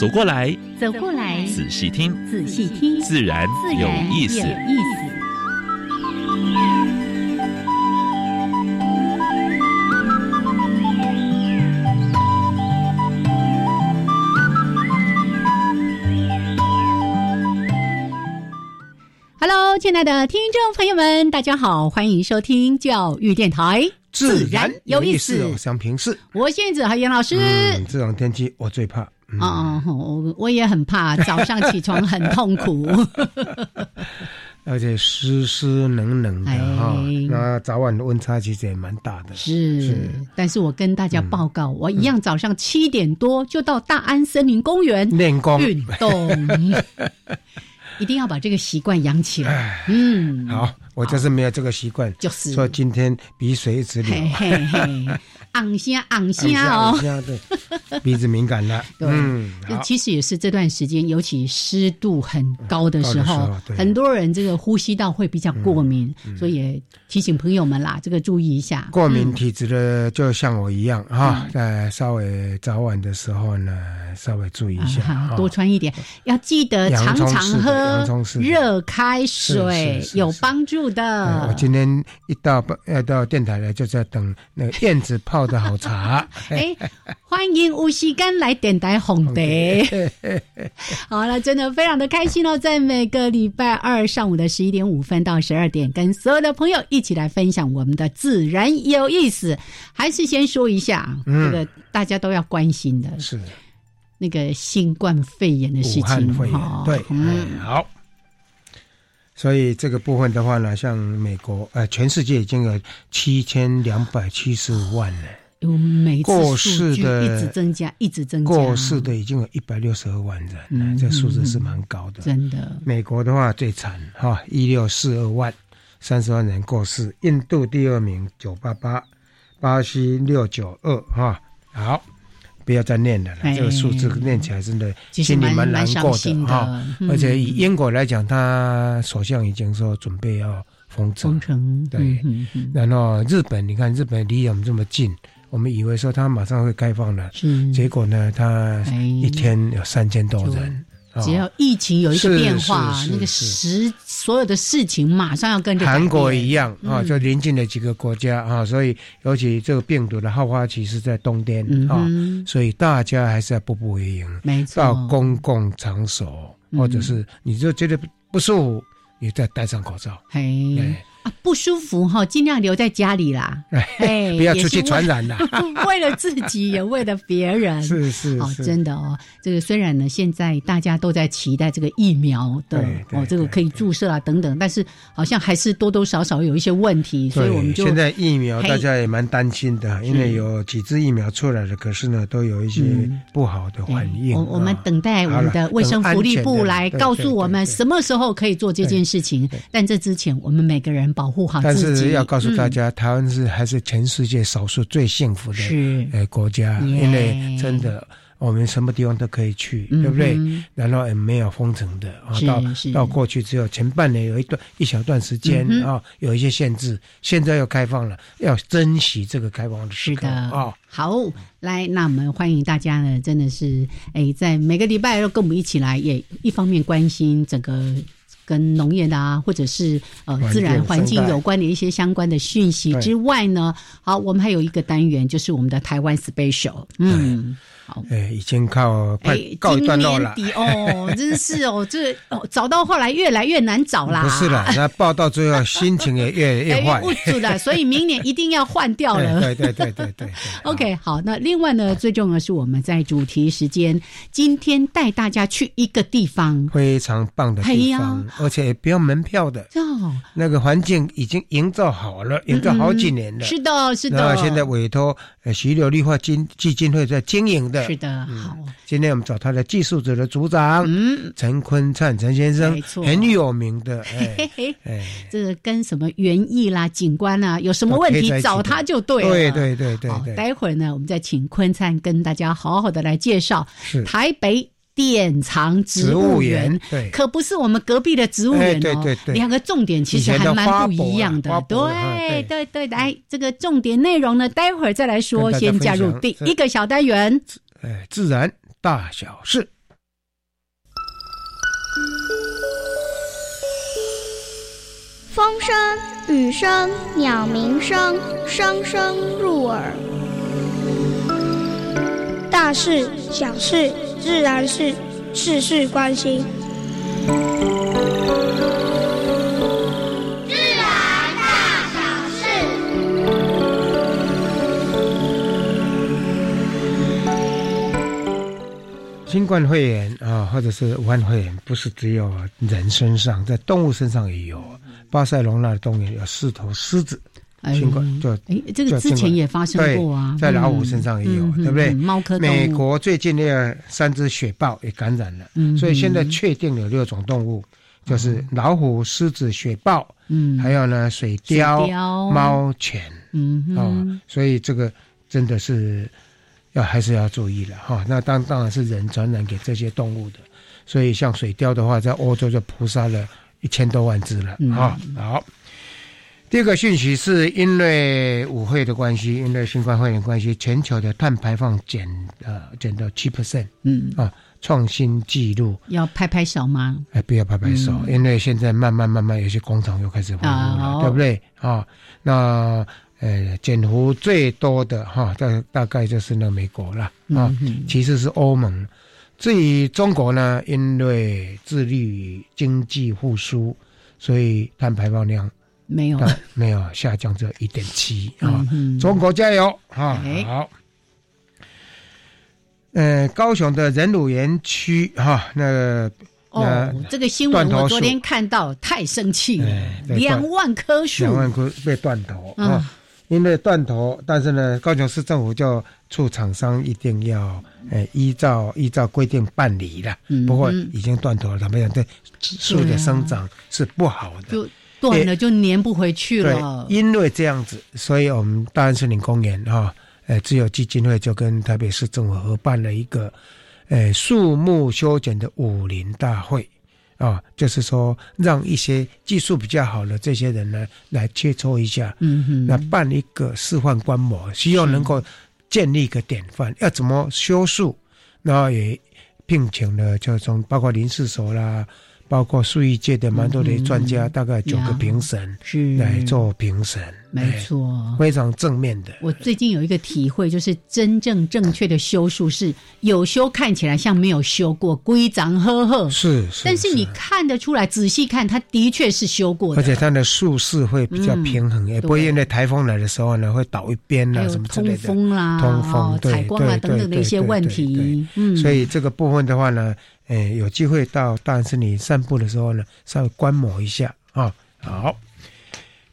走过来，走过来，仔细听，仔细听，自然有意思。Hello，亲爱的听众朋友们，大家好，欢迎收听教育电台，自然有意思。想平视，我现在和严老师。这种天气我最怕。哦，我我也很怕，早上起床很痛苦，而且湿湿冷冷的哈。那早晚的温差其实也蛮大的。是，但是我跟大家报告，我一样早上七点多就到大安森林公园练功运动。一定要把这个习惯养起来。嗯，好，我就是没有这个习惯，就是说今天鼻水一直流。昂声昂声哦，对，鼻子敏感了。嗯，其实也是这段时间，尤其湿度很高的时候，很多人这个呼吸道会比较过敏，所以提醒朋友们啦，这个注意一下。过敏体质的，就像我一样哈，在稍微早晚的时候呢，稍微注意一下，多穿一点，要记得常常喝热开水，有帮助的。我今天一到要到电台来，就在等那个燕子泡。泡的好茶，哎，欢迎吴锡干来电台红的。好了，真的非常的开心哦，在每个礼拜二上午的十一点五分到十二点，跟所有的朋友一起来分享我们的自然有意思。还是先说一下，这个大家都要关心的是那个新冠肺炎的事情哈。对，嗯，好。所以这个部分的话呢，像美国，呃，全世界已经有七千两百七十五万了。有每次数据一直增加，一直增加。过世的已经有一百六十二万人，这数字是蛮高的。真的。美国的话最惨哈，一六四二万，三十万人过世。印度第二名九八八，巴西六九二哈。好。不要再念了，这个数字念起来真的心里蛮难过的哈。而且以英国来讲，他首相已经说准备要封城，对。然后日本，你看日本离我们这么近，我们以为说他马上会开放了，结果呢，他一天有三千多人。只要疫情有一个变化，那个时所有的事情马上要跟着韩国一样啊，就临近的几个国家啊，所以尤其这个病毒的好发期是在冬天啊，所以大家还是要步步为营，没错，到公共场所或者是你就觉得不舒服，你再戴上口罩。嘿。啊，不舒服哈，尽量留在家里啦，哎，不要出去传染啦。为了自己，也为了别人，是是哦，真的哦。这个虽然呢，现在大家都在期待这个疫苗的哦，这个可以注射啊等等，但是好像还是多多少少有一些问题，所以我们就现在疫苗大家也蛮担心的，因为有几支疫苗出来了，可是呢，都有一些不好的反应。我我们等待我们的卫生福利部来告诉我们什么时候可以做这件事情，但这之前我们每个人。保护好但是要告诉大家，台湾是还是全世界少数最幸福的呃国家，因为真的我们什么地方都可以去，对不对？然后也没有封城的啊，到到过去只有前半年有一段一小段时间啊，有一些限制，现在又开放了，要珍惜这个开放的时刻啊。好，来，那我们欢迎大家呢，真的是哎，在每个礼拜都跟我们一起来，也一方面关心整个。跟农业的啊，或者是呃自然环境有关的一些相关的讯息之外呢，好，我们还有一个单元，就是我们的台湾 special，嗯。哎，已经靠快告一段落了。哦，真是哦，这哦找到后来越来越难找啦。不是了，那报到最后心情也越来越坏。不住的，所以明年一定要换掉了。对对对对对。OK，好，那另外呢，最重要是我们在主题时间，今天带大家去一个地方，非常棒的地方。而且也不要门票的。哦，那个环境已经营造好了，营造好几年了。是的，是的。那现在委托呃徐柳绿化基基金会在经营的。是的，好。今天我们找他的技术组的组长，嗯，陈坤灿陈先生，没错，很有名的。嘿嘿哎，这个跟什么园艺啦、景观啊，有什么问题找他就对了。对对对对对。待会儿呢，我们再请坤灿跟大家好好的来介绍台北。典藏植物园，对，可不是我们隔壁的植物园哦。对对对，两个重点其实还蛮不一样的。对对对，来，这个重点内容呢，待会儿再来说。先加入第一个小单元，哎，自然大小事，风声、雨声、鸟鸣声，声声入耳。大事小事。自然是事事关心。新冠肺炎啊，或者是武汉肺炎，不是只有人身上，在动物身上也有。巴塞隆纳的动物园有四头狮子。新冠就哎，这个之前也发生过啊，在老虎身上也有，对不对？猫科美国最近那个三只雪豹也感染了，所以现在确定有六种动物，就是老虎、狮子、雪豹，嗯，还有呢水貂、猫犬，嗯，哦，所以这个真的是要还是要注意了哈。那当当然是人传染给这些动物的，所以像水貂的话，在欧洲就扑杀了一千多万只了啊。好。第二个讯息是因为舞会的关系，因为新冠肺炎关系，全球的碳排放减呃减到七 percent，嗯啊，创新纪录。要拍拍手吗？哎，不要拍拍手，因为现在慢慢慢慢有些工厂又开始恢复了，对不对啊？那呃，减幅最多的哈，大大概就是那美国了啊，其次是欧盟。至于中国呢，因为致力于经济复苏，所以碳排放量。没有，没有下降这一点七啊！中国加油啊！好，呃，高雄的仁乳园区哈，那哦，这个新闻我昨天看到，太生气了，两万棵树，两万棵被断头啊！因为断头，但是呢，高雄市政府就促厂商一定要呃依照依照规定办理了。不过已经断头了，怎么样？对树的生长是不好的。就断了就粘不回去了。对，因为这样子，所以我们大安森林公园哈，呃，自由基金会就跟台北市政府合办了一个，呃，树木修剪的武林大会，啊，就是说让一些技术比较好的这些人呢来切磋一下，嗯哼，那办一个示范观摩，希望能够建立一个典范，要怎么修树，然后也聘请了就从包括林世所啦。包括数艺界的蛮多的专家，大概九个评审来做评审。没错，非常正面的。我最近有一个体会，就是真正正确的修树是有修看起来像没有修过，规章呵呵。是，但是你看得出来，仔细看，它的确是修过的。而且它的树势会比较平衡，也不会因为台风来的时候呢会倒一边啊什么之类的。通风啦，通风、采光啊等等的一些问题。嗯，所以这个部分的话呢，诶，有机会到大安森林散步的时候呢，稍微观摩一下啊。好。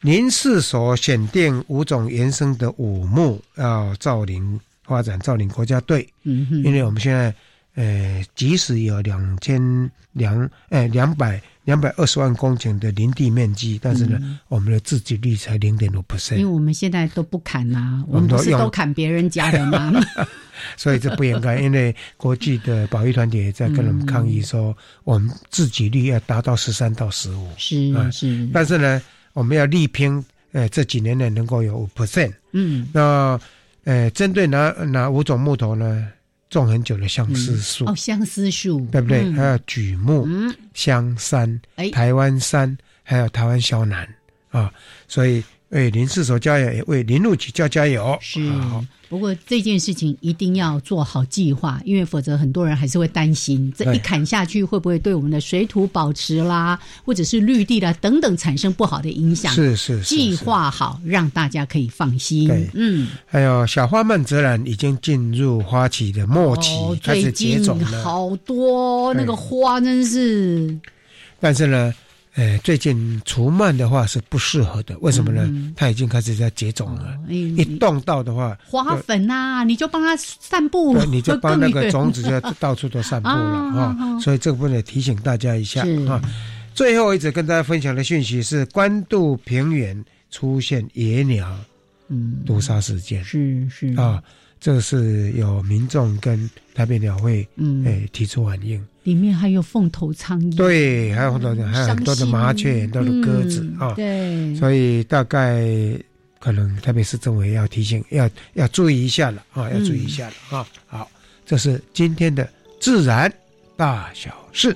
您是所选定五种原生的五木，要造林发展造林国家队。嗯哼，因为我们现在，呃，即使有两千两，呃，两百两百二十万公顷的林地面积，但是呢，我们的自给率才零点五 percent。因为我们现在都不砍呐，我们不是都砍别人家的吗？所以这不应该，因为国际的保育团体也在跟我们抗议说，我们自给率要达到十三到十五。是啊，是，但是呢。我们要力拼，呃，这几年呢能够有五 percent。嗯，那呃，针对哪哪五种木头呢？种很久的相思树哦，相思树。对不对？还有榉木、香山、台湾山，还有台湾萧楠啊，所以为林氏所加油，也为林路局加加油。是。不过这件事情一定要做好计划，因为否则很多人还是会担心，这一砍下去会不会对我们的水土保持啦，或者是绿地啦等等产生不好的影响？是是，计划好让大家可以放心。对，嗯，还有小花蔓泽兰已经进入花期的末期，开始结种了，好多那个花真是。但是呢，呃，最近除螨的话是不适合的，为什么呢？它已经开始在结种了，一动到的话，花粉呐，你就帮它散布，对，你就 帮那个种子就到处都散布了啊。所以这部分也提醒大家一下啊。最后一直跟大家分享的讯息是，关渡平原出现野鸟嗯毒杀事件，是是啊。这是有民众跟台北鸟会嗯。诶提出反映，里面还有凤头苍蝇，对，还有很多还有很多的麻雀，很多的鸽子啊，对，所以大概可能台北市政府要提醒，要要注意一下了啊，要注意一下了啊。好，这是今天的自然大小事。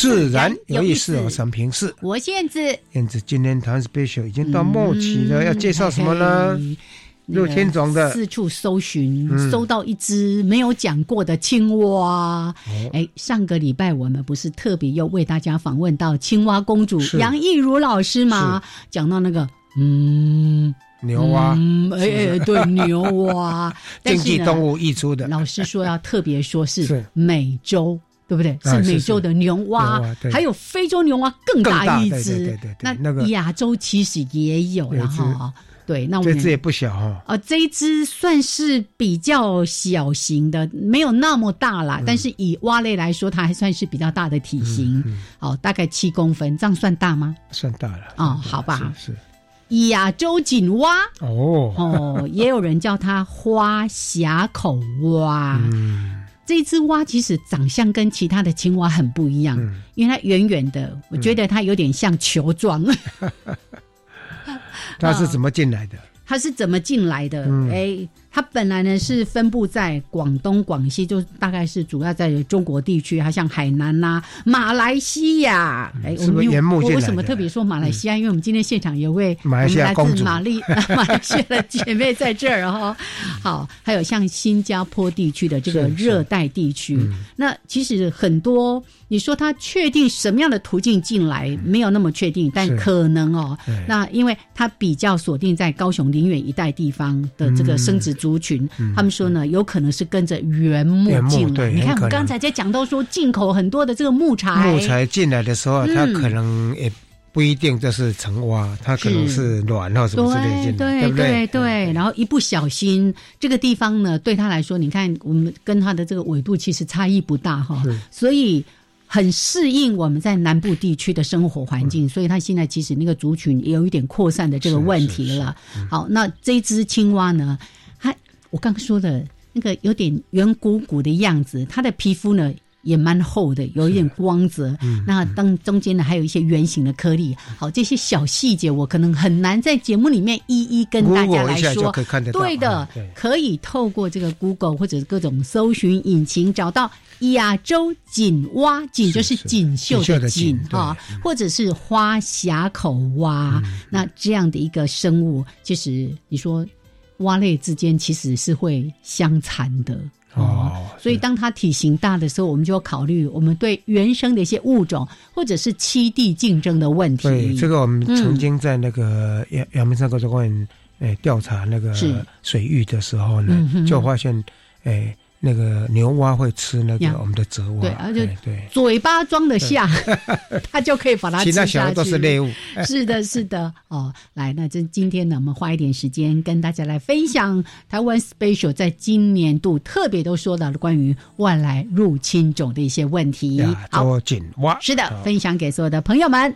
自然有意思哦，沈平是。我燕子，燕子今天谈 special 已经到末期了，要介绍什么呢？六天种的四处搜寻，搜到一只没有讲过的青蛙。哎，上个礼拜我们不是特别又为大家访问到青蛙公主杨艺如老师吗？讲到那个嗯牛蛙，哎哎对 牛蛙，经济动物溢出的。老师说要特别说是美洲。对不对？是美洲的牛蛙，还有非洲牛蛙更大一只。那亚洲其实也有，然后对，那我们这只也不小哈。啊，这一只算是比较小型的，没有那么大啦。但是以蛙类来说，它还算是比较大的体型。哦，大概七公分，这样算大吗？算大了。哦，好吧。是亚洲锦蛙。哦哦，也有人叫它花峡口蛙。嗯。这只蛙其实长相跟其他的青蛙很不一样，因为它圆圆的，我觉得它有点像球状。它是怎么进来的？它是怎么进来的？哎。它本来呢是分布在广东、广西，就大概是主要在中国地区，还像海南呐、马来西亚。哎，我们我为什么特别说马来西亚？因为我们今天现场有位马来西亚公主，马丽 马来西亚的姐妹在这儿哈。好，还有像新加坡地区的这个热带地区，那其实很多。你说他确定什么样的途径进来没有那么确定，但可能哦。那因为他比较锁定在高雄林远一带地方的这个生殖族群，他们说呢，有可能是跟着原木进来。你看我们刚才在讲到说进口很多的这个木材，木材进来的时候，它可能也不一定就是成蛙，它可能是卵或什么之类进来，对不对？对。然后一不小心，这个地方呢，对他来说，你看我们跟它的这个纬度其实差异不大哈，所以。很适应我们在南部地区的生活环境，所以它现在其实那个族群也有一点扩散的这个问题了。好，那这只青蛙呢？它我刚刚说的那个有点圆鼓鼓的样子，它的皮肤呢？也蛮厚的，有一点光泽。那当中间呢，还有一些圆形的颗粒。好，这些小细节我可能很难在节目里面一一跟大家来说。对的，可以透过这个 Google 或者各种搜寻引擎找到亚洲锦蛙，锦就是锦绣的锦哈，或者是花峡口蛙。那这样的一个生物，其实你说蛙类之间其实是会相残的。哦，所以当它体型大的时候，我们就要考虑我们对原生的一些物种，或者是栖地竞争的问题。对，这个我们曾经在那个阳阳明山国家公园诶调查那个水域的时候呢，就发现诶。那个牛蛙会吃那个我们的泽蛙，对，而且对嘴巴装得下，它 就可以把它吃下去。其他小的都是猎物。是的，是的，哦，来，那这今天呢，我们花一点时间跟大家来分享台湾 special 在今年度特别都说到了关于外来入侵种的一些问题。好，锦蛙是的，分享给所有的朋友们。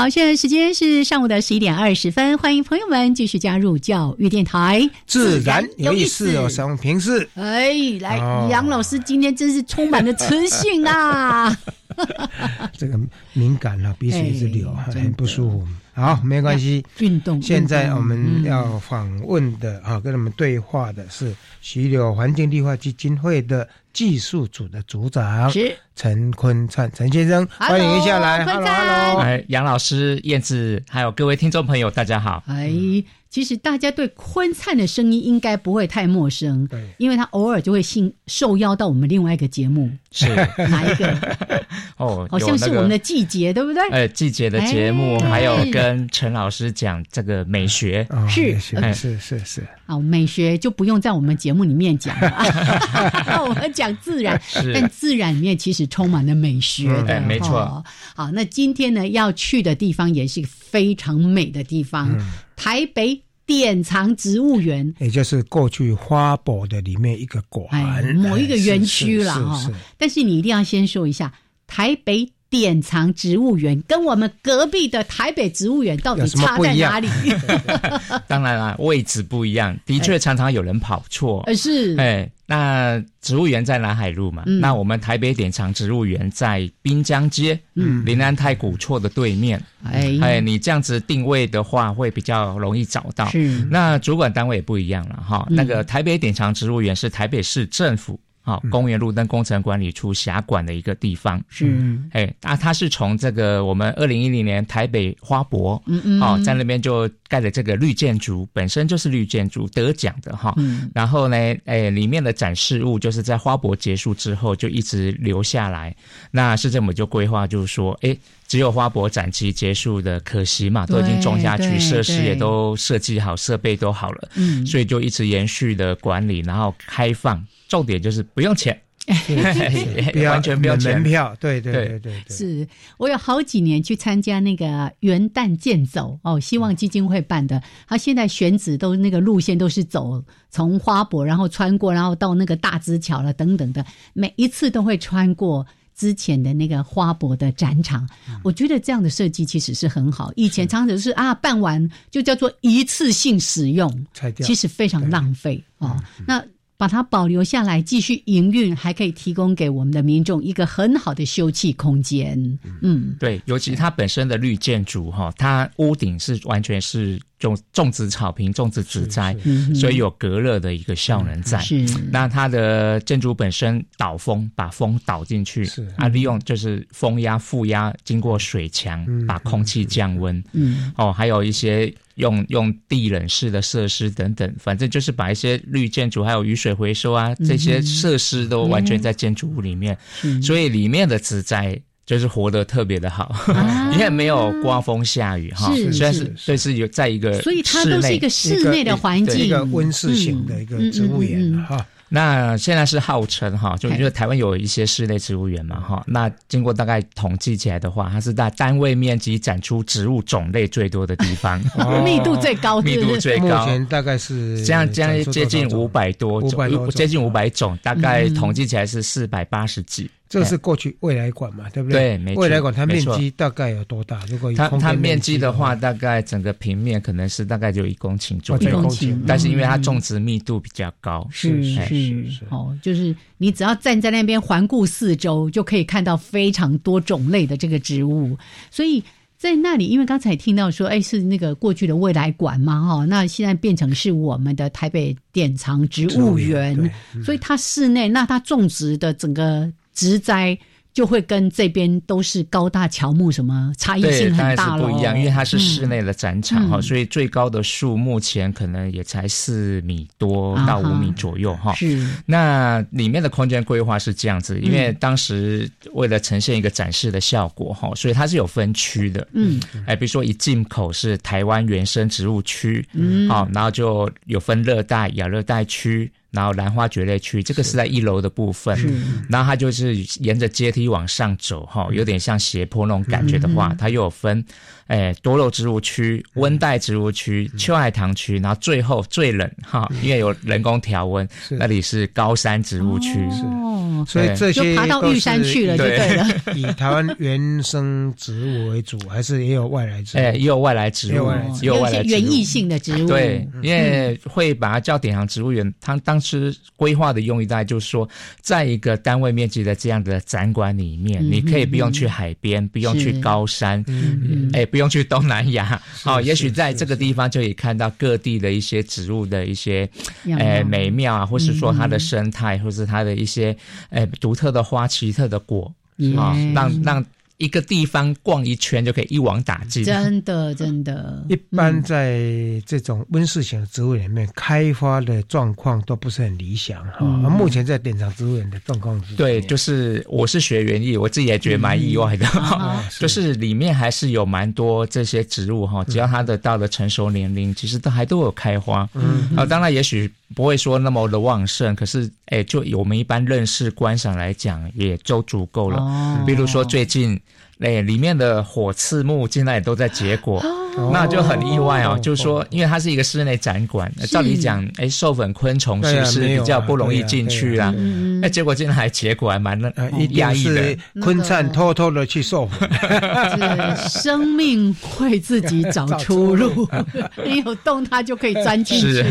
好，现在时间是上午的十一点二十分，欢迎朋友们继续加入教育电台，自然有意思哦，什么平视？哎，来，杨老师今天真是充满了磁性啊！这个敏感啊，鼻水一直流，很不舒服。好，没关系。运动。现在我们要访问的啊，跟他们对话的是徐柳环境绿化基金会的技术组的组长是陈坤灿陈先生，欢迎一下来。Hello，Hello。哎，杨老师、燕子，还有各位听众朋友，大家好。哎。其实大家对坤灿的声音应该不会太陌生，对，因为他偶尔就会信受邀到我们另外一个节目，是。哪一个？哦，好像是我们的季节，对不对？呃，季节的节目，还有跟陈老师讲这个美学，是。是是是。好，美学就不用在我们节目里面讲了，我们讲自然，但自然里面其实充满了美学的，没错。好，那今天呢要去的地方也是非常美的地方。台北典藏植物园，也就是过去花博的里面一个馆，某一个园区了哈。但是你一定要先说一下，台北典藏植物园跟我们隔壁的台北植物园到底差在哪里？当然啦，位置不一样，的确常常有人跑错。呃，是哎。那植物园在南海路嘛？那我们台北典藏植物园在滨江街，嗯，林安太古厝的对面。哎，哎，你这样子定位的话，会比较容易找到。是，那主管单位也不一样了哈。那个台北典藏植物园是台北市政府。好，公园路灯工程管理处辖管的一个地方。是，哎，啊它是从这个我们二零一零年台北花博，嗯嗯，好，在那边就盖了这个绿建筑，本身就是绿建筑得奖的哈，嗯，然后呢，哎，里面的展示物就是在花博结束之后就一直留下来，那市政府就规划就是说，哎，只有花博展期结束的可惜嘛，都已经种下去，设施也都设计好，设备都好了，嗯，所以就一直延续的管理，然后开放。重点就是不用钱，完全不用门票。对对对对，是我有好几年去参加那个元旦健走哦，希望基金会办的。他现在选址都那个路线都是走从花博，然后穿过，然后到那个大直桥了等等的，每一次都会穿过之前的那个花博的展场。我觉得这样的设计其实是很好。以前常常是啊，办完就叫做一次性使用，其实非常浪费哦。那把它保留下来，继续营运，还可以提供给我们的民众一个很好的休憩空间。嗯，对，尤其它本身的绿建筑哈，它屋顶是完全是种种植草坪、种植植栽，所以有隔热的一个效能在。是，那它的建筑本身导风，把风导进去，是啊，利用就是风压、负压，经过水墙把空气降温。嗯，哦，还有一些。用用地冷式的设施等等，反正就是把一些绿建筑还有雨水回收啊这些设施都完全在建筑物里面，所以里面的植栽就是活得特别的好，因为没有刮风下雨哈，虽然是所以是有在一个，所以它都是一个室内的环境，一个温室型的一个植物园哈。那现在是号称哈，就因为台湾有一些室内植物园嘛哈，那经过大概统计起来的话，它是在单位面积展出植物种类最多的地方，密度最高，密度最高，目前大概是这样，这样接近五百多种，接近五百种，大概统计起来是四百八十几。这个是过去未来馆嘛，对不对？对，没错。未来馆它面积大概有多大？如果它它面积的话，大概整个平面可能是大概就一公顷左右。但是因为它种植密度比较高，是是是。哦，就是你只要站在那边环顾四周，就可以看到非常多种类的这个植物。所以在那里，因为刚才听到说，哎，是那个过去的未来馆嘛，哈，那现在变成是我们的台北典藏植物园，所以它室内那它种植的整个。植栽就会跟这边都是高大乔木，什么差异性很大了。不一样，因为它是室内的展场哈，所以最高的树目前可能也才四米多到五米左右哈。是，那里面的空间规划是这样子，因为当时为了呈现一个展示的效果哈，所以它是有分区的。嗯，哎，比如说一进口是台湾原生植物区，嗯，好，然后就有分热带、亚热带区。然后兰花蕨类区，这个是。在一楼的部分。然后它就是沿着阶梯往上走，哈，有点像斜坡那种感觉的话，它又有分，哎，多肉植物区、温带植物区、秋海棠区，然后最后最冷哈，因为有人工调温，那里是高山植物区。哦，哦，所以这些爬到玉山去了，就对了。以台湾原生植物为主，还是也有外来植物？哎，也有外来植物，有外来园艺性的植物。对，因为会把它叫典藏植物园。它当时规划的用意大概就是说，在一个单位面积的这样的展馆里面，你可以不用去海边，不用去高山，哎，不用去东南亚，哦，也许在这个地方就可以看到各地的一些植物的一些，哎，美妙啊，或是说它的生态，或是它的一些，哎，独特的花、奇特的果，啊，让让。一个地方逛一圈就可以一网打尽，真的真的。一般在这种温室型植物里面，开花的状况都不是很理想哈。目前在典藏植物园的状况是，对，就是我是学园艺，我自己也觉得蛮意外的，就是里面还是有蛮多这些植物哈。只要它的到了成熟年龄，其实都还都有开花。嗯，啊，当然也许不会说那么的旺盛，可是哎，就我们一般认识观赏来讲，也就足够了。哦，比如说最近。哎，里面的火刺木现在也都在结果，那就很意外哦。就是说，因为它是一个室内展馆，照理讲，哎，授粉昆虫是不是比较不容易进去啊？哎，结果竟然还结果，还蛮压抑的。昆灿偷偷的去授粉，生命会自己 找出路，你有洞它就可以钻进去。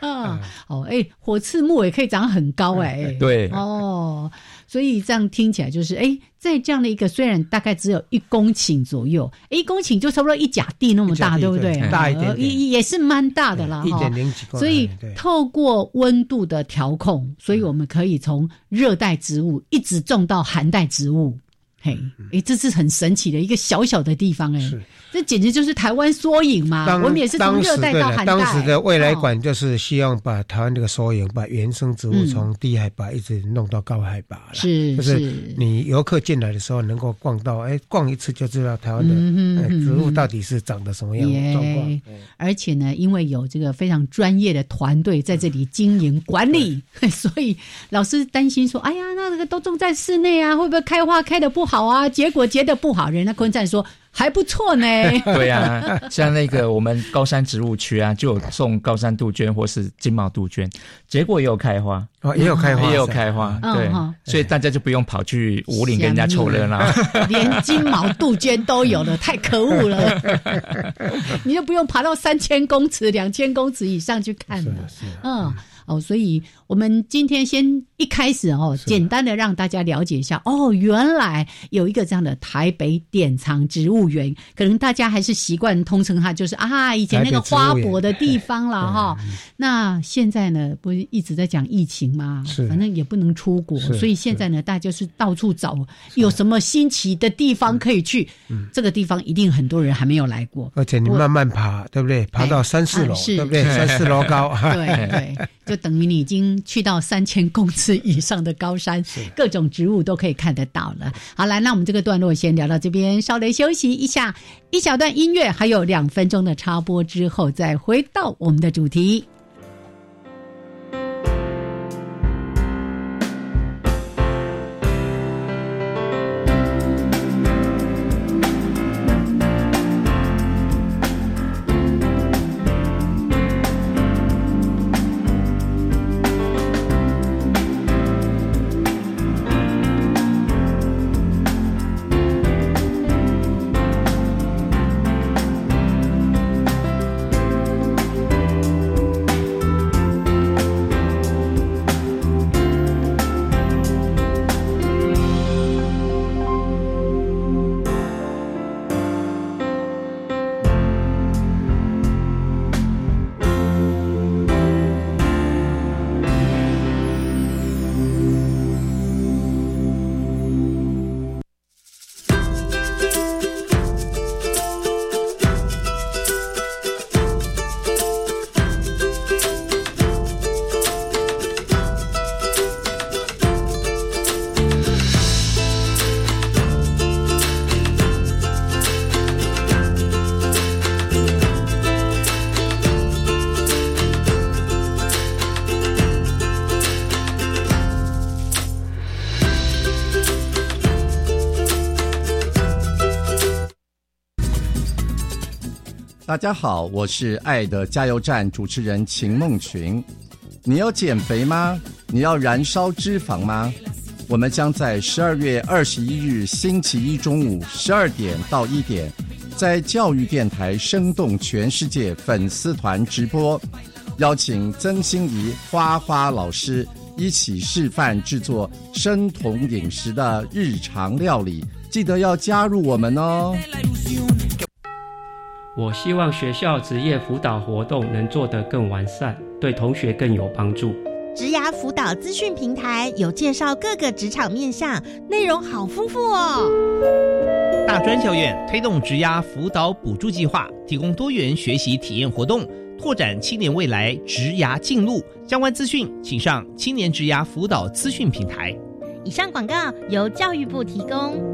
啊，哦，哎，火刺木也可以长很高哎。对，哦。所以这样听起来就是，哎，在这样的一个虽然大概只有一公顷左右，一公顷就差不多一甲地那么大，对不对？大一点，也也是蛮大的啦。一点零几所以透过温度的调控，所以我们可以从热带植物一直种到寒带植物。嘿，哎，这是很神奇的一个小小的地方，哎，这简直就是台湾缩影嘛！我们也是从热带到寒带。当时的未来馆就是希望把台湾这个缩影，把原生植物从低海拔一直弄到高海拔了是，就是你游客进来的时候能够逛到，哎，逛一次就知道台湾的植物到底是长得什么样的状况。而且呢，因为有这个非常专业的团队在这里经营管理，所以老师担心说：“哎呀，那这个都种在室内啊，会不会开花开的不好？”好啊，结果结的不好，人家昆赞说还不错呢。对呀，像那个我们高山植物区啊，就有送高山杜鹃或是金毛杜鹃，结果也有开花哦，也有开花，也有开花。对，所以大家就不用跑去五岭跟人家凑热闹，连金毛杜鹃都有了，太可恶了。你就不用爬到三千公尺、两千公尺以上去看了。嗯，哦，所以我们今天先。一开始哦，简单的让大家了解一下哦，原来有一个这样的台北典藏植物园，可能大家还是习惯通称它就是啊，以前那个花博的地方了哈。那现在呢，不是一直在讲疫情吗？是，反正也不能出国，所以现在呢，大家就是到处找有什么新奇的地方可以去。这个地方一定很多人还没有来过，而且你慢慢爬，对不对？爬到三四楼，对不对？三四楼高，对 对，就等于你已经去到三千公尺。以上的高山，各种植物都可以看得到了。好，来，那我们这个段落先聊到这边，稍微休息一下，一小段音乐，还有两分钟的插播之后，再回到我们的主题。大家好，我是爱的加油站主持人秦梦群。你要减肥吗？你要燃烧脂肪吗？我们将在十二月二十一日星期一中午十二点到一点，在教育电台生动全世界粉丝团直播，邀请曾心怡花花老师一起示范制作生酮饮食的日常料理，记得要加入我们哦。我希望学校职业辅导活动能做得更完善，对同学更有帮助。职涯辅导资讯平台有介绍各个职场面向，内容好丰富哦。大专校院推动职涯辅导补助计划，提供多元学习体验活动，拓展青年未来职涯进路。相关资讯请上青年职涯辅导资讯平台。以上广告由教育部提供。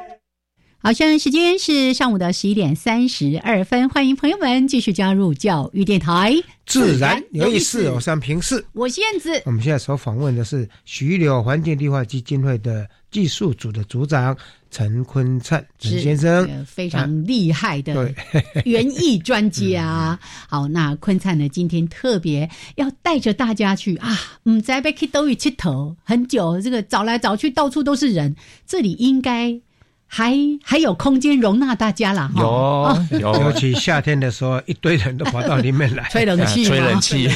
好，现在时间是上午的十一点三十二分，欢迎朋友们继续加入教育电台，自然有意思。我是平视，我是燕子。我们现在所访问的是徐柳环境绿化基金会的技术组的组长陈坤灿陈先生，非常厉害的 园艺专家。好，那坤灿呢，今天特别要带着大家去啊，嗯，在贝克都屿七头很久，这个找来找去到处都是人，这里应该。还还有空间容纳大家了哈，有有，尤其夏天的时候，一堆人都跑到里面来。吹冷气，吹冷气。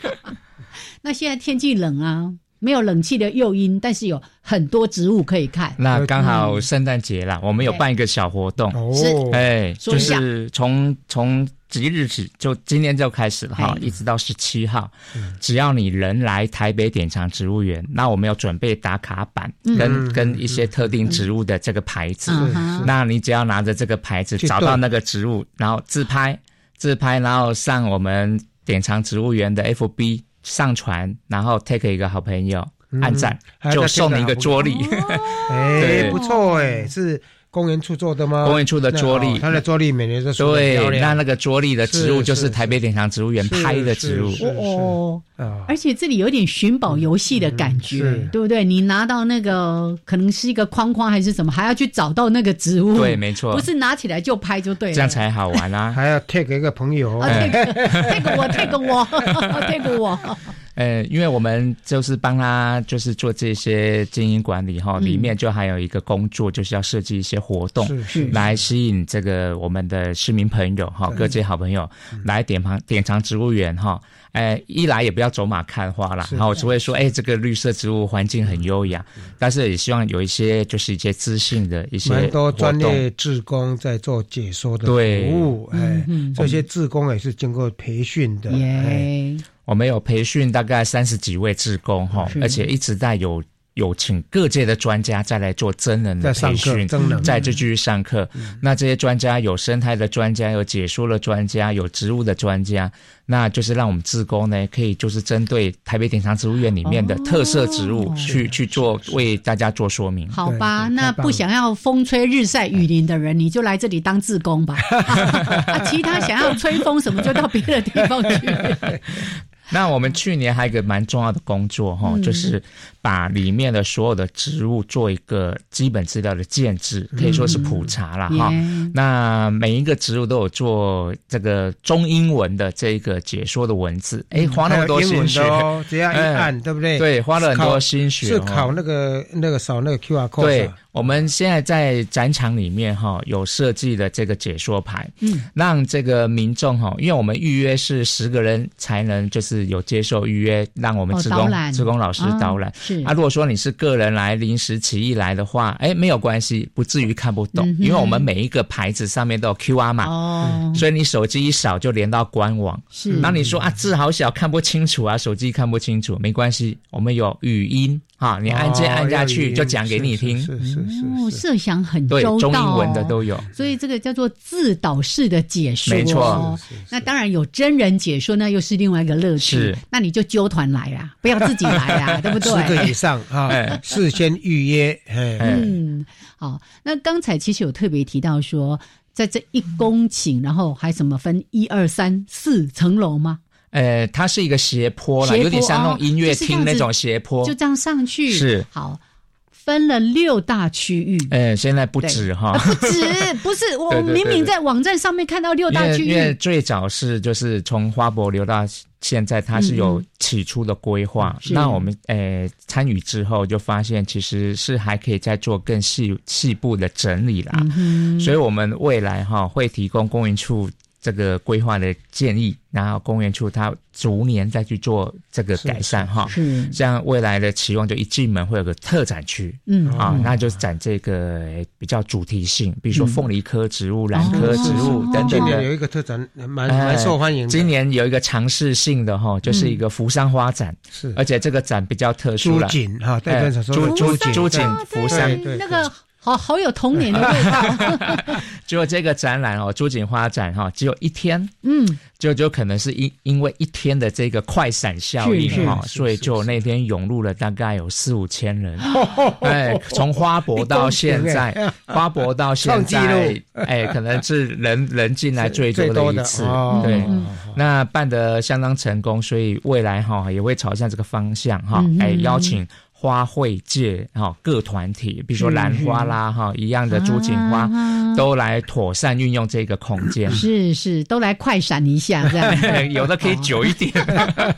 那现在天气冷啊，没有冷气的诱因，但是有很多植物可以看。那刚好圣诞节了，我们有办一个小活动，是哎，就是从从。即日起，就今天就开始了哈，一直到十七号。只要你人来台北典藏植物园，那我们要准备打卡板跟跟一些特定植物的这个牌子。那你只要拿着这个牌子，找到那个植物，然后自拍自拍，然后上我们典藏植物园的 FB 上传，然后 take 一个好朋友按赞，就送你一个桌历。哎，不错哎，是。公园处做的吗？公园处的桌历，它的桌历每年都对。那那个桌历的植物就是台北典藏植物园拍的植物哦。而且这里有点寻宝游戏的感觉，对不对？你拿到那个可能是一个框框还是什么，还要去找到那个植物。对，没错，不是拿起来就拍就对了，这样才好玩啊！还要 take 一个朋友，take 我，take 我，take 我。呃，因为我们就是帮他，就是做这些经营管理哈，里面就还有一个工作，就是要设计一些活动，来吸引这个我们的市民朋友哈，各界好朋友来点旁典藏植物园哈。哎，一来也不要走马看花啦，然后只会说，哎，这个绿色植物环境很优雅，但是也希望有一些就是一些资讯的一些蛮多专业志工在做解说的服务，哎，这些志工也是经过培训的，哎。我们有培训大概三十几位志工哈，而且一直在有有请各界的专家再来做真人的培训，在这继续上课。那这些专家有生态的专家，有解说的专家，有植物的专家，那就是让我们志工呢，可以就是针对台北典藏植物园里面的特色植物去去做为大家做说明。好吧，那不想要风吹日晒雨淋的人，你就来这里当志工吧。其他想要吹风什么，就到别的地方去。那我们去年还有一个蛮重要的工作哈，就是把里面的所有的植物做一个基本资料的建制，可以说是普查了哈。那每一个植物都有做这个中英文的这个解说的文字，哎，花那么多心血，这样一按对不对？对，花了很多心血。是考那个那个扫那个 Q R code。对。我们现在在展场里面哈，有设计的这个解说牌，嗯，让这个民众哈，因为我们预约是十个人才能就是就是有接受预约，让我们职工职工老师导览。是啊，如果说你是个人来临时起意来的话，哎，没有关系，不至于看不懂，因为我们每一个牌子上面都有 Q R 码，哦，所以你手机一扫就连到官网。是，那你说啊字好小看不清楚啊，手机看不清楚，没关系，我们有语音。啊，你按键按下去就讲给你听，是是是，哦，设想很周到，中英文的都有，所以这个叫做自导式的解说，没错。那当然有真人解说，那又是另外一个乐趣。那你就揪团来啊，不要自己来啊，对不对？十个以上啊，事先预约。嗯，好。那刚才其实有特别提到说，在这一公顷，然后还什么分一二三四层楼吗？呃，它是一个斜坡了，有点像那种音乐厅那种斜坡，就这样上去。是好，分了六大区域。呃，现在不止哈，不止，不是我明明在网站上面看到六大区域。因为最早是就是从花博流到现在，它是有起初的规划。那我们呃参与之后，就发现其实是还可以再做更细细部的整理啦。嗯所以我们未来哈会提供公园处。这个规划的建议，然后公园处它逐年再去做这个改善哈，是像未来的期望就一进门会有个特展区，嗯啊，那就是展这个比较主题性，比如说凤梨科植物、兰科植物等等的。有一个特展蛮蛮受欢迎。今年有一个尝试性的哈，就是一个扶桑花展，是而且这个展比较特殊了。朱锦哈，代表说朱朱锦朱锦扶桑那个。好好有童年的味道。就这个展览哦，朱槿花展哈，只有一天，嗯，就就可能是因因为一天的这个快闪效应哈，所以就那天涌入了大概有四五千人。哎，从花博到现在，花博到现在，哎，可能是人人进来最多的一次。对，那办的相当成功，所以未来哈也会朝向这个方向哈，哎，邀请。花卉界哈各团体，比如说兰花啦哈一样的朱槿花，都来妥善运用这个空间。是是，都来快闪一下 这样。有的可以久一点。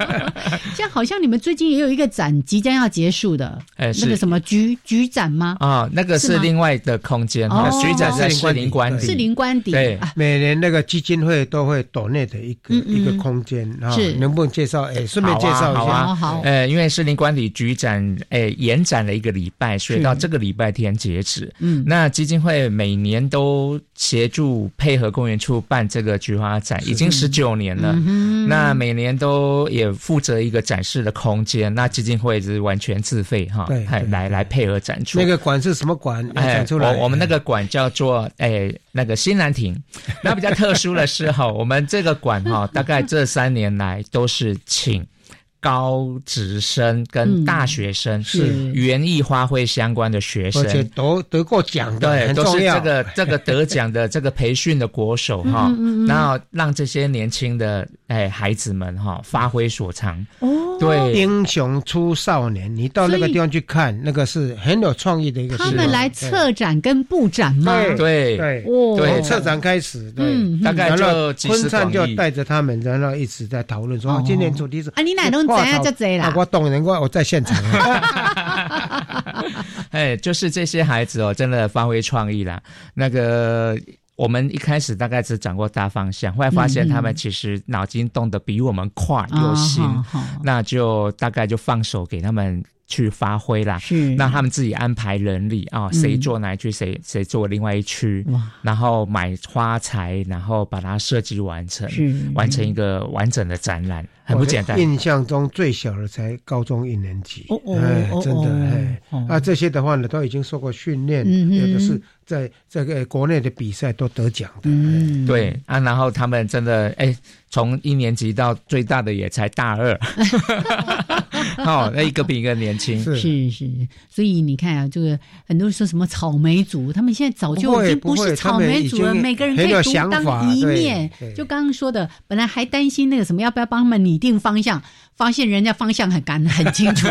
像好像你们最近也有一个展即将要结束的，哎，那个什么菊菊展吗？啊，那个是另外的空间。菊展在士林官邸。士林官邸。对，每年那个基金会都会岛内的一个一个空间啊，能不能介绍？哎，顺便介绍一下。好啊，好。呃，因为士林官邸菊展。哎，延展了一个礼拜，所以到这个礼拜天截止。嗯，那基金会每年都协助配合公园处办这个菊花展，已经十九年了。嗯，那每年都也负责一个展示的空间，那基金会是完全自费哈，对，来来配合展出。那个馆是什么馆？哎，我我们那个馆叫做哎那个新兰亭。那比较特殊的是哈，我们这个馆哈，大概这三年来都是请。高职生跟大学生是园艺花卉相关的学生，而且得得过奖的，对，都是这个这个得奖的 这个培训的国手哈，然后让这些年轻的哎孩子们哈发挥所长。哦，对，英雄出少年，你到那个地方去看，那个是很有创意的一个。他们来策展跟布展吗？对。对对，策展开始，对，大概就昆灿就带着他们，然后一直在讨论说，今年主题是啊，你哪能？怎样就这啦？我懂人，我我在现场。哎，就是这些孩子哦，真的发挥创意啦。那个我们一开始大概只掌握大方向，后来发现他们其实脑筋动得比我们快又新，那就大概就放手给他们。去发挥啦，是。让他们自己安排人力啊，谁做哪一区，谁谁做另外一区，然后买花材，然后把它设计完成，完成一个完整的展览，很不简单。印象中最小的才高中一年级，哎，真的哎，啊，这些的话呢，都已经受过训练，有的是在这个国内的比赛都得奖的，对啊，然后他们真的哎，从一年级到最大的也才大二。哦，那一个比一个年轻，是。是，所以你看啊，这个很多人说什么草莓族，他们现在早就已经不是草莓族了，每个人可以独当一面。就刚刚说的，本来还担心那个什么，要不要帮他们拟定方向。发现人家方向很干很清楚，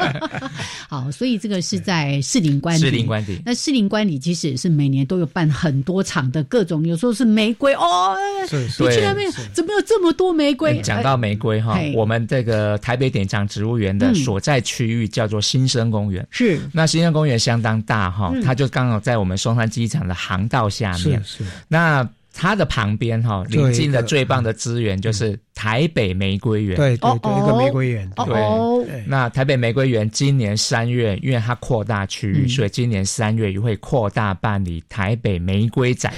好，所以这个是在士林官邸。士林官邸，那士林官邸其实也是每年都有办很多场的各种，有时候是玫瑰哦，你去那边怎么有这么多玫瑰？讲到玫瑰哈，我们这个台北典藏植物园的所在区域叫做新生公园，是。那新生公园相当大哈，它就刚好在我们松山机场的航道下面，是那。它的旁边哈，临近的最棒的资源就是台北玫瑰园。对对对，一个玫瑰园。对，那台北玫瑰园今年三月，因为它扩大区域，所以今年三月也会扩大办理台北玫瑰展。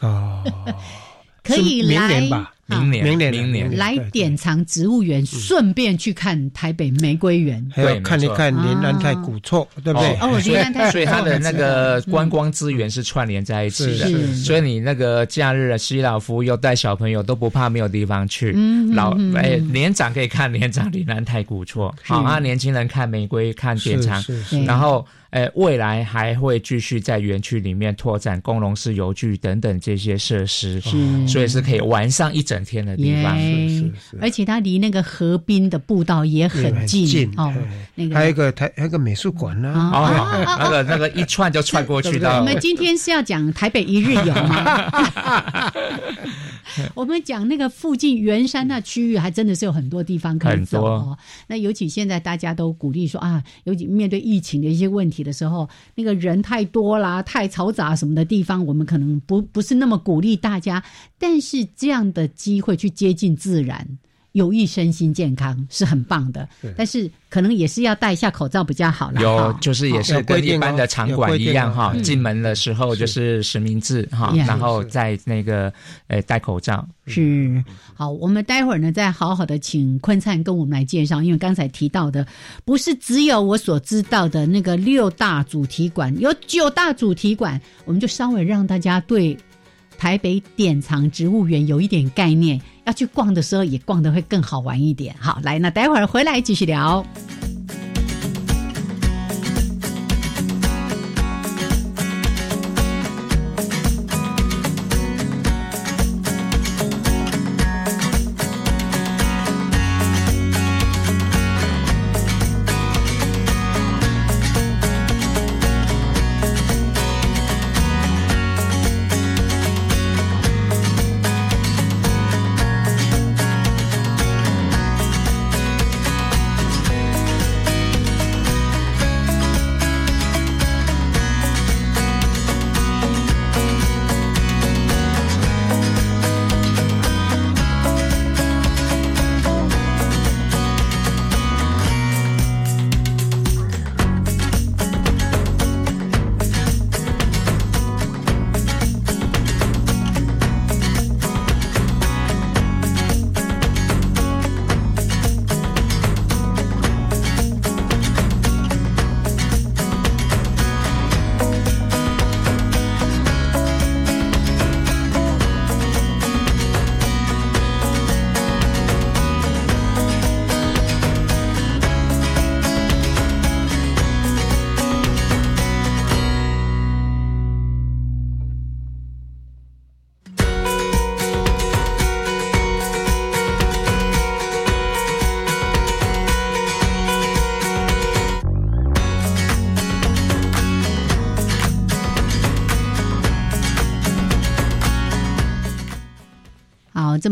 哦，可以来吧。明年，明年，明年。来典藏植物园，顺便去看台北玫瑰园，还有看一看林安泰古厝，对不对？哦，连安泰，所以它的那个观光资源是串联在一起的。所以你那个假日，西老夫又带小朋友都不怕没有地方去。老哎，年长可以看年长林安泰古厝，好啊，年轻人看玫瑰，看典藏，然后。呃，未来还会继续在园区里面拓展工农式游具等等这些设施，所以是可以玩上一整天的地方。是是是，而且它离那个河滨的步道也很近哦。那个还有一个台，还有个美术馆呢。哦，那个那个一串就串过去的。我们今天是要讲台北一日游吗？我们讲那个附近圆山那区域，还真的是有很多地方可以走哦。那尤其现在大家都鼓励说啊，尤其面对疫情的一些问题的时候，那个人太多啦、太嘈杂什么的地方，我们可能不不是那么鼓励大家。但是这样的机会去接近自然。有益身心健康是很棒的，但是可能也是要戴一下口罩比较好了。有，就是也是跟一般的场馆一样哈，进门的时候就是实名制哈，然后在那个呃戴口罩。是，好，我们待会儿呢再好好的请坤灿跟我们来介绍，因为刚才提到的不是只有我所知道的那个六大主题馆，有九大主题馆，我们就稍微让大家对。台北典藏植物园有一点概念，要去逛的时候也逛的会更好玩一点。好，来，那待会儿回来继续聊。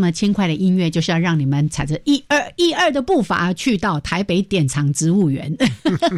么轻快的音乐，就是要让你们踩着一二一二的步伐去到台北典藏植物园。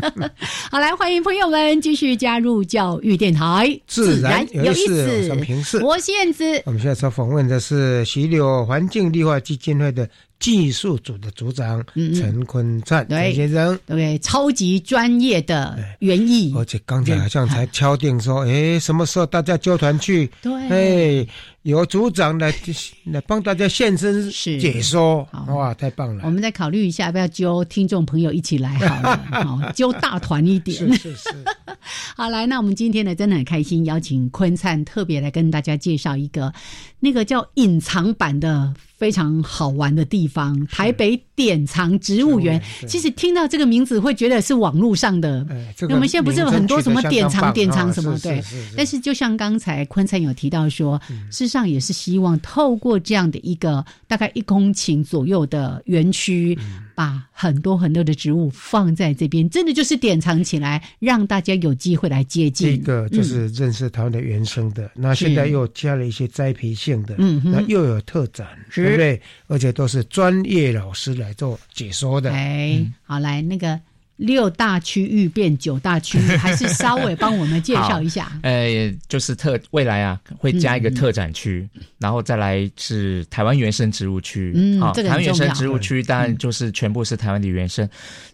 好，来欢迎朋友们继续加入教育电台，自然有意思。我是燕子，我们现在访问的是徐柳环境绿化基金会的。技术组的组长陈坤灿陈先生，对，超级专业的园艺，而且刚才好像才敲定说，哎，什么时候大家揪团去？对，哎，由组长来 来帮大家现身解说，哇，太棒了！我们再考虑一下，要不要揪听众朋友一起来好了，好，揪大团一点。是是是。好，来，那我们今天呢，真的很开心，邀请坤灿特别来跟大家介绍一个那个叫隐藏版的。非常好玩的地方，台北典藏植物园。其实听到这个名字会觉得是网络上的。我们现在不是有很多什么典藏、典藏什么对？但是就像刚才坤灿有提到说，事实上也是希望透过这样的一个大概一公顷左右的园区。把很多很多的植物放在这边，真的就是典藏起来，让大家有机会来接近。这个就是认识它的原生的，那现在又加了一些栽培性的，嗯，那又有特展，对不对？而且都是专业老师来做解说的。哎，好，来那个六大区域变九大区域，还是稍微帮我们介绍一下？呃，就是特未来啊，会加一个特展区，然后再来是台湾原生植物区。嗯，台湾原生植物区当然就是全部是台湾的原生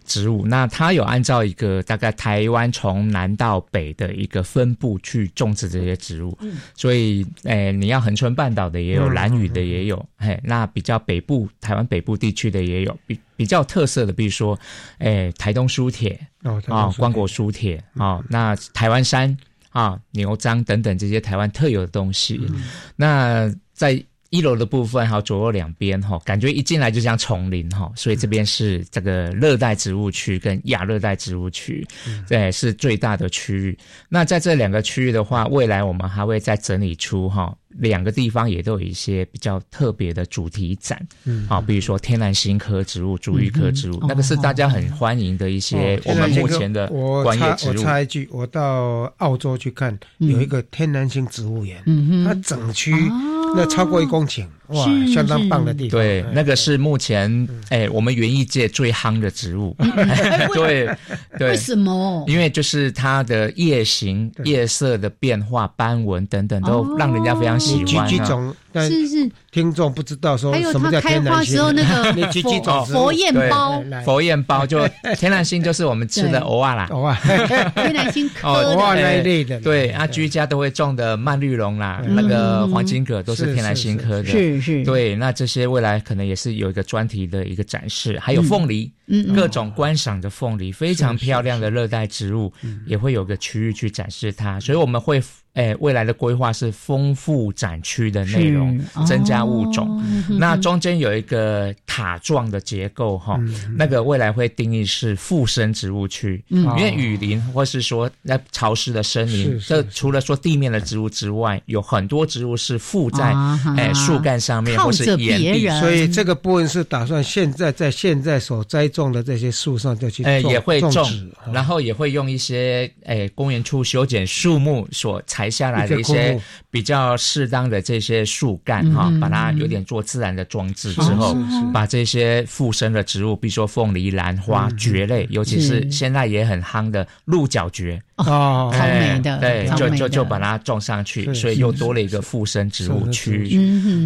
植物。那它有按照一个大概台湾从南到北的一个分布去种植这些植物。嗯，所以诶，你要恒春半岛的也有，蓝屿的也有，嘿，那比较北部台湾北部地区的也有。比比较特色的，比如说，诶，台东书铁啊，光果书铁啊，那台湾山啊，牛樟等等这些台湾特有的东西。那在一楼的部分，还有左右两边哈，感觉一进来就像丛林哈，所以这边是这个热带植物区跟亚热带植物区，对，是最大的区域。那在这两个区域的话，未来我们还会再整理出哈。两个地方也都有一些比较特别的主题展，嗯，啊，比如说天然星科植物、竹芋科植物，那个是大家很欢迎的一些我们目前的观叶植物。我插一句，我到澳洲去看，有一个天然星植物园，嗯它整区那超过一公顷。哇，相当棒的地方。对，那个是目前哎，我们园艺界最夯的植物。对对。为什么？因为就是它的叶形、叶色的变化、斑纹等等，都让人家非常喜欢。是是。听众不知道说什么叫天然星？还有它开花时候那个 佛焰包，佛焰包就 天然星就是我们吃的偶尔啦，藕啊，天然星哦，藕那一类的。对啊，居家都会种的蔓绿绒啦，那个黄金葛都是天然星科的。对，那这些未来可能也是有一个专题的一个展示，还有凤梨，各种观赏的凤梨，非常漂亮的热带植物，也会有个区域去展示它，所以我们会。哎，未来的规划是丰富展区的内容，增加物种。那中间有一个塔状的结构哈，那个未来会定义是附生植物区。因为雨林或是说那潮湿的森林，这除了说地面的植物之外，有很多植物是附在哎树干上面或是岩壁。所以这个部分是打算现在在现在所栽种的这些树上就去哎也会种，然后也会用一些哎公园处修剪树木所裁。下来的一些比较适当的这些树干哈，把它有点做自然的装置之后，把这些附生的植物，比如说凤梨、兰花、蕨类，尤其是现在也很夯的鹿角蕨哦，超美的，对，就就就把它种上去，所以又多了一个附生植物区。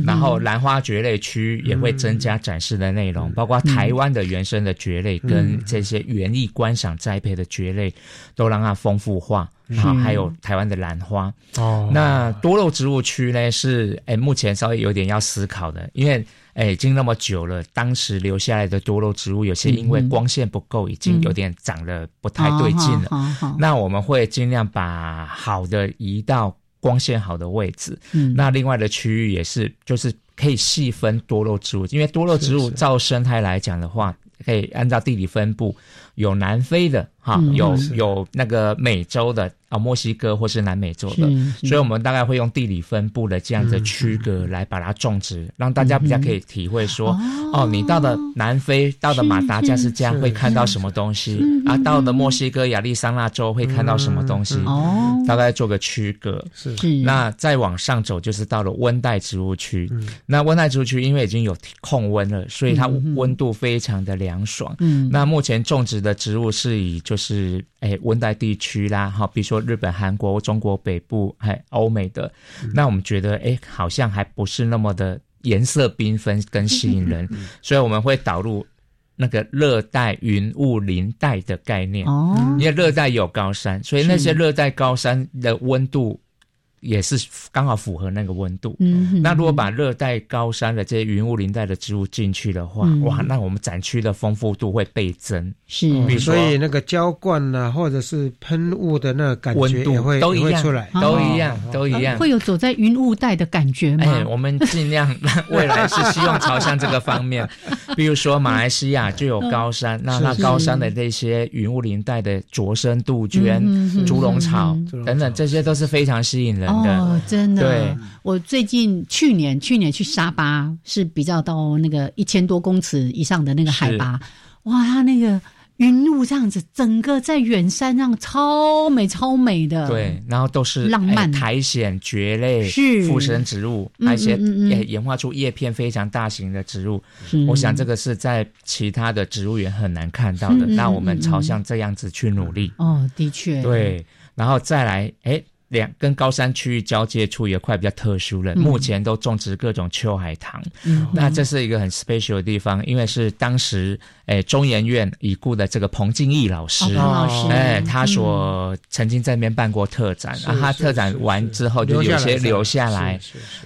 然后兰花蕨类区也会增加展示的内容，包括台湾的原生的蕨类跟这些园艺观赏栽培的蕨类，都让它丰富化。好，还有台湾的兰花哦。那多肉植物区呢？是诶，目前稍微有点要思考的，因为诶，已经那么久了，当时留下来的多肉植物有些因为光线不够，已经有点长得不太对劲了。那我们会尽量把好的移到光线好的位置。嗯，那另外的区域也是，就是可以细分多肉植物，因为多肉植物照生态来讲的话，可以按照地理分布，有南非的哈，有有那个美洲的。啊，墨西哥或是南美洲的，所以我们大概会用地理分布的这样的区隔来把它种植，让大家比较可以体会说，哦，你到了南非，到了马达加斯加会看到什么东西啊？到了墨西哥亚利桑那州会看到什么东西？哦，大概做个区隔。是，那再往上走就是到了温带植物区。那温带植物区因为已经有控温了，所以它温度非常的凉爽。嗯，那目前种植的植物是以就是诶温带地区啦，哈，比如说。日本、韩国、中国北部还欧美的，那我们觉得诶，好像还不是那么的颜色缤纷跟吸引人，所以我们会导入那个热带云雾林带的概念。哦，因为热带有高山，所以那些热带高山的温度。也是刚好符合那个温度。嗯，那如果把热带高山的这些云雾林带的植物进去的话，哇，那我们展区的丰富度会倍增。是，所以那个浇灌呢，或者是喷雾的那个感觉也会都一样出来，都一样，都一样。会有走在云雾带的感觉吗？哎，我们尽量 未来是希望朝向这个方面。比如说马来西亚就有高山，那那高山的那些云雾林带的卓生杜鹃、猪笼草等等，这些都是非常吸引人。哦，真的。对，我最近去年去年去沙巴是比较到那个一千多公尺以上的那个海拔，哇，它那个云雾这样子，整个在远山上超美超美的。对，然后都是浪漫苔藓、蕨类、是附生植物，那些也演化出叶片非常大型的植物。我想这个是在其他的植物园很难看到的。那我们朝向这样子去努力。哦，的确。对，然后再来，哎。两跟高山区域交界处有块比较特殊的，目前都种植各种秋海棠。那这是一个很 special 的地方，因为是当时诶中研院已故的这个彭敬义老师，哎，他所曾经在那边办过特展，然后他特展完之后就有些留下来。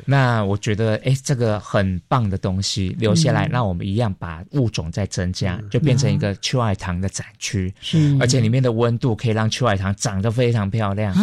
那我觉得哎，这个很棒的东西留下来，那我们一样把物种再增加，就变成一个秋海棠的展区。是，而且里面的温度可以让秋海棠长得非常漂亮。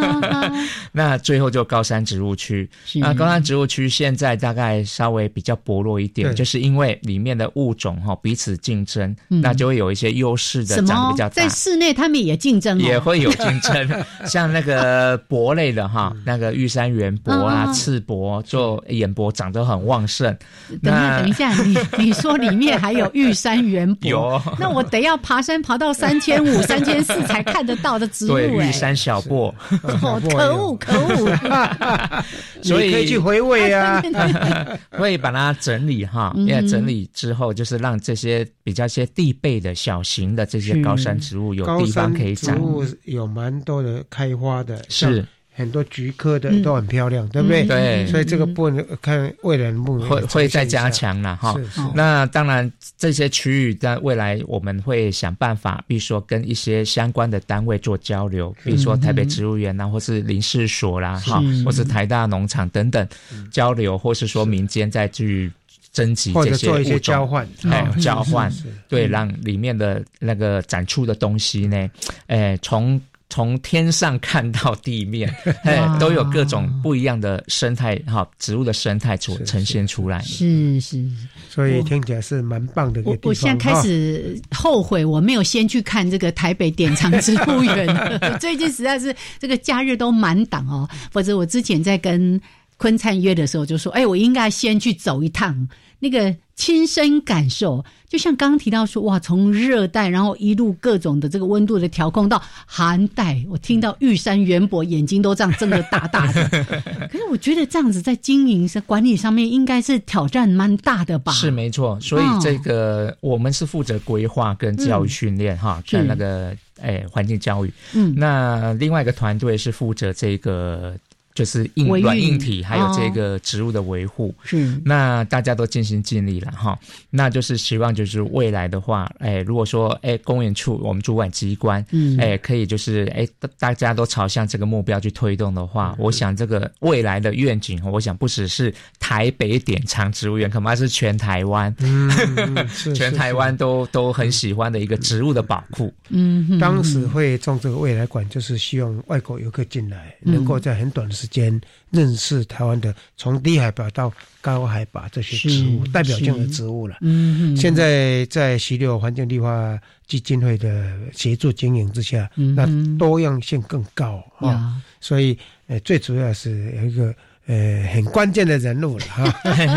那最后就高山植物区，那高山植物区现在大概稍微比较薄弱一点，就是因为里面的物种哈彼此竞争，那就会有一些优势的长得比较大。在室内他们也竞争，也会有 竞争，像那个柏类的哈，那个玉山圆柏啊、赤柏，就眼柏长得很旺盛。等一下，等一下，你你说里面还有玉山圆柏？有，那我得要爬山爬到三千五、三千四才看得到的植物。对，玉山小柏。可恶，可恶！所以可以去回味啊，会把它整理哈，因为整理之后就是让这些比较些地背的小型的这些高山植物有地方可以长，植物有蛮多的开花的，是。很多菊科的都很漂亮，对不对？对，所以这个部分看未来的部分会会再加强了哈。那当然，这些区域在未来我们会想办法，比如说跟一些相关的单位做交流，比如说台北植物园呐，或是林试所啦，哈，或是台大农场等等交流，或是说民间再去征集这些物种，交换，哎，交换，对，让里面的那个展出的东西呢，哎，从。从天上看到地面，哎，都有各种不一样的生态哈，植物的生态出呈现出来。是是，所以听起来是蛮棒的一个地方。我现在开始后悔，我没有先去看这个台北典藏植物园。最近实在是这个假日都满档哦，否则我之前在跟坤灿约的时候就说，哎，我应该先去走一趟。那个亲身感受，就像刚刚提到说，哇，从热带，然后一路各种的这个温度的调控到寒带，我听到玉山圆柏，眼睛都这样睁得大大的。可是我觉得这样子在经营上、管理上面，应该是挑战蛮大的吧？是没错，所以这个我们是负责规划跟教育训练哈，在那个哎环境教育。嗯，那另外一个团队是负责这个。就是硬软硬体，还有这个植物的维护，是。那大家都尽心尽力了哈。那就是希望就是未来的话，哎，如果说哎公园处我们主管机关，嗯，哎可以就是哎大家都朝向这个目标去推动的话，我想这个未来的愿景，我想不只是台北典藏植物园，恐怕是全台湾，嗯，全台湾都都很喜欢的一个植物的宝库。嗯，当时会种这个未来馆，就是希望外国游客进来，能够在很短的时间。认识台湾的从低海拔到高海拔这些植物，代表性的植物了。嗯嗯，现在在溪流环境绿化基金会的协助经营之下，那多样性更高啊。所以，呃，最主要是有一个。呃，很关键的人物了哈，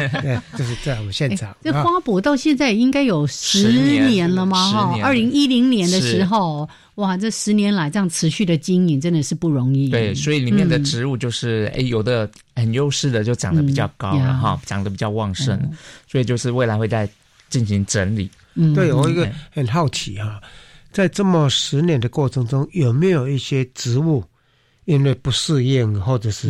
就是在我们现场。这花博到现在应该有十年了吗？哈，二零一零年的时候，哇，这十年来这样持续的经营真的是不容易。对，所以里面的植物就是，哎，有的很优势的就长得比较高了哈，长得比较旺盛，所以就是未来会再进行整理。嗯，对我一个很好奇哈，在这么十年的过程中，有没有一些植物？因为不适应，或者是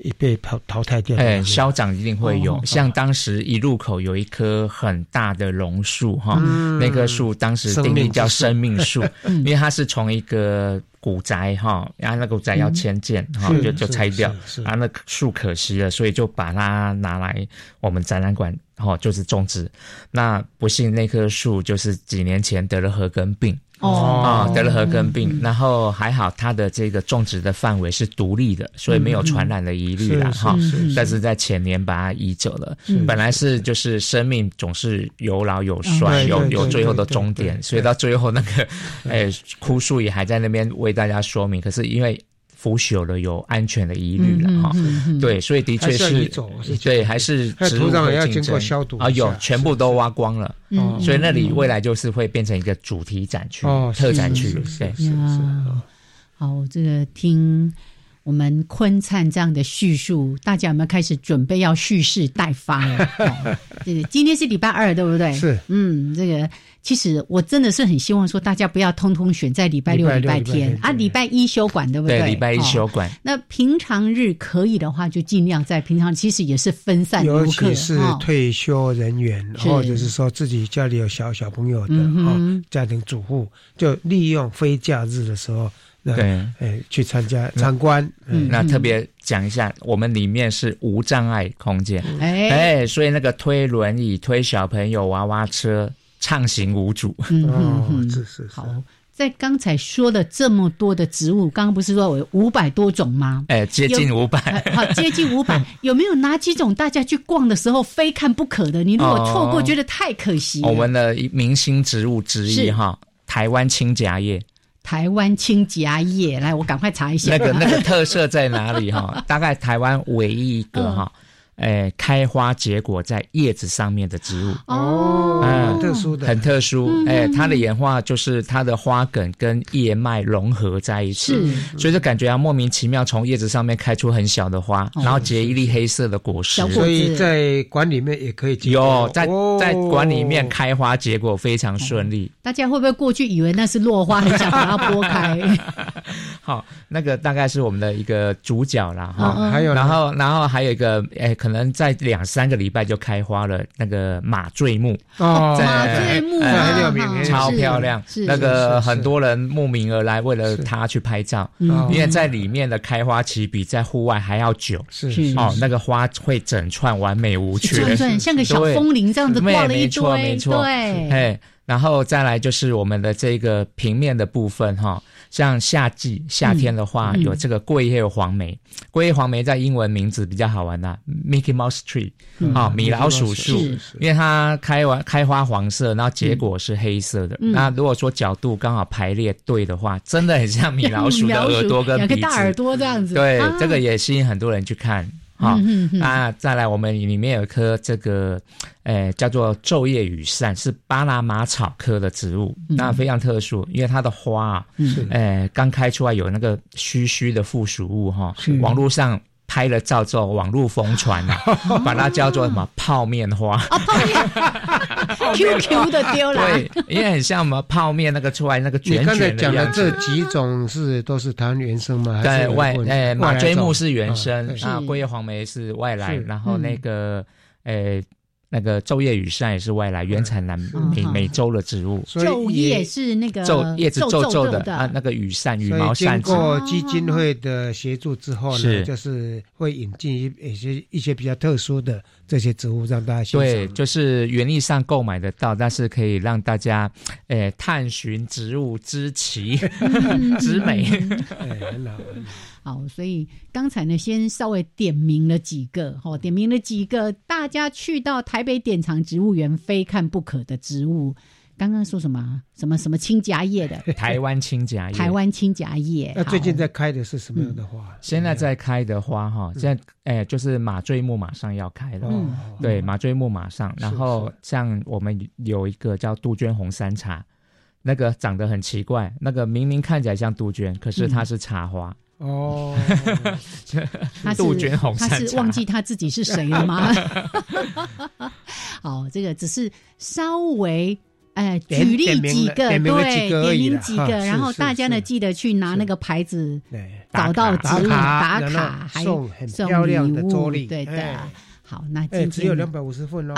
已被淘淘汰掉。哎，消长一定会有。像当时一入口有一棵很大的榕树，哈，那棵树当时定名叫生命树，因为它是从一个古宅，哈，然后那个古宅要迁建，哈，就就拆掉，然后那树可惜了，所以就把它拿来我们展览馆，哈，就是种植。那不幸那棵树就是几年前得了核根病。哦。啊，得了核根病，然后还好，它的这个种植的范围是独立的，所以没有传染的疑虑啦哈。但是在前年把它移走了，本来是就是生命总是有老有衰，有有最后的终点，所以到最后那个，哎，枯树也还在那边为大家说明。可是因为腐朽了，有安全的疑虑了哈。对，所以的确是，对，还是植物要经过消毒啊，有全部都挖光了，所以那里未来就是会变成一个主题展区、特展区。对，是是。好，这个听。我们昆灿这样的叙述，大家有没有开始准备要蓄势待发了？对，今天是礼拜二，对不对？是，嗯，这个其实我真的是很希望说，大家不要通通选在礼拜六、礼拜天啊，礼拜一休馆，对不对？礼拜一休馆。那平常日可以的话，就尽量在平常，其实也是分散游客，尤其是退休人员，或者是说自己家里有小小朋友的啊，家庭主妇，就利用非假日的时候。对，哎，去参加参观，那特别讲一下，我们里面是无障碍空间，哎，所以那个推轮椅、推小朋友娃娃车，畅行无阻。哦，是是好，在刚才说的这么多的植物，刚刚不是说有五百多种吗？哎，接近五百，好，接近五百，有没有哪几种大家去逛的时候非看不可的？你如果错过，觉得太可惜。我们的明星植物之一哈，台湾青荚叶。台湾青夹叶，来，我赶快查一下。那个那个特色在哪里哈？大概台湾唯一一个哈。哎，开花结果在叶子上面的植物哦，很特殊的，很特殊。哎，它的演化就是它的花梗跟叶脉融合在一起，所以就感觉啊莫名其妙从叶子上面开出很小的花，然后结一粒黑色的果实。所以在馆里面也可以有在在馆里面开花结果非常顺利。大家会不会过去以为那是落花，很想把它拨开？好，那个大概是我们的一个主角啦哈。还有，然后然后还有一个哎可。可能在两三个礼拜就开花了，那个马醉木哦，马醉木很有名，超漂亮。那个很多人慕名而来，为了它去拍照，因为在里面的开花期比在户外还要久。是哦，那个花会整串完美无缺，像个小风铃这样子挂了一堆。没错，对，哎，然后再来就是我们的这个平面的部分哈。像夏季夏天的话，有这个桂叶黄梅。桂叶黄梅在英文名字比较好玩呐，Mickey Mouse Tree，啊，米老鼠树，因为它开完开花黄色，然后结果是黑色的。那如果说角度刚好排列对的话，真的很像米老鼠的 耳朵跟鼻子，大耳朵这样子。对，这个也吸引很多人去看。好，那再来，我们里面有一棵这个，诶，叫做昼夜雨扇，是巴拿马草科的植物，那非常特殊，因为它的花，诶，刚开出来有那个须须的附属物哈，网络上。拍了照之后，网络疯传啊，把它叫做什么泡面花。啊，泡面，QQ 的丢了，对，因为很像什么泡面那个出来那个卷卷的讲的这几种是都是它原生吗？对外，诶，马追木是原生啊，桂叶黄梅是外来，然后那个，诶。那个昼夜雨伞也是外来原产南美美洲的植物，昼夜是那个昼叶子皱皱的啊，那个雨扇羽毛扇。经过基金会的协助之后呢，就是会引进一一些一些比较特殊的这些植物让大家欣赏。对，就是园艺上购买得到，但是可以让大家诶探寻植物之奇 之美。哎，很好。好，所以刚才呢，先稍微点名了几个，哈，点名了几个大家去到台北典藏植物园非看不可的植物。刚刚说什么？什么什么青夹叶的？台湾青夹叶。台湾青夹叶。那最近在开的是什么样的花？现在在开的花，哈，现在哎，就是马醉木马上要开了。嗯，对，马醉木马上。然后像我们有一个叫杜鹃红山茶，那个长得很奇怪，那个明明看起来像杜鹃，可是它是茶花。哦，杜鹃红他是忘记他自己是谁了吗？好，这个只是稍微哎举例几个，对，点名几个，然后大家呢记得去拿那个牌子，找到指引打卡，还送很漂亮的桌历，对的。好，那今天只有两百五十份哦。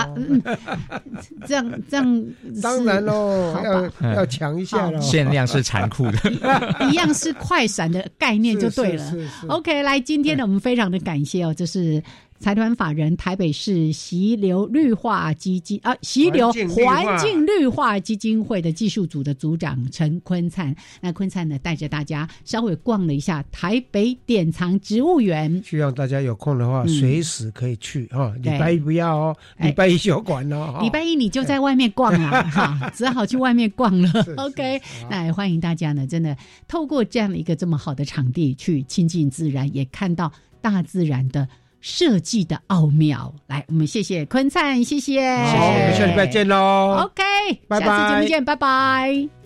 这样这样，当然喽，要要抢一下喽。限量是残酷的，一样是快闪的概念就对了。OK，来，今天呢，我们非常的感谢哦，这是。财团法人台北市溪流绿化基金啊，溪流环境绿化基金会的技术组的组长陈坤灿。那坤灿呢，带着大家稍微逛了一下台北典藏植物园。希望大家有空的话，随时可以去哈。礼拜一不要哦，礼拜一休馆哦。礼拜一你就在外面逛了 哈，只好去外面逛了。OK，那也欢迎大家呢，真的透过这样的一个这么好的场地去亲近自然，也看到大自然的设计的奥妙。来，我们谢谢坤灿，谢谢，好，我们下礼拜见喽。OK，拜拜下次节目见，拜拜。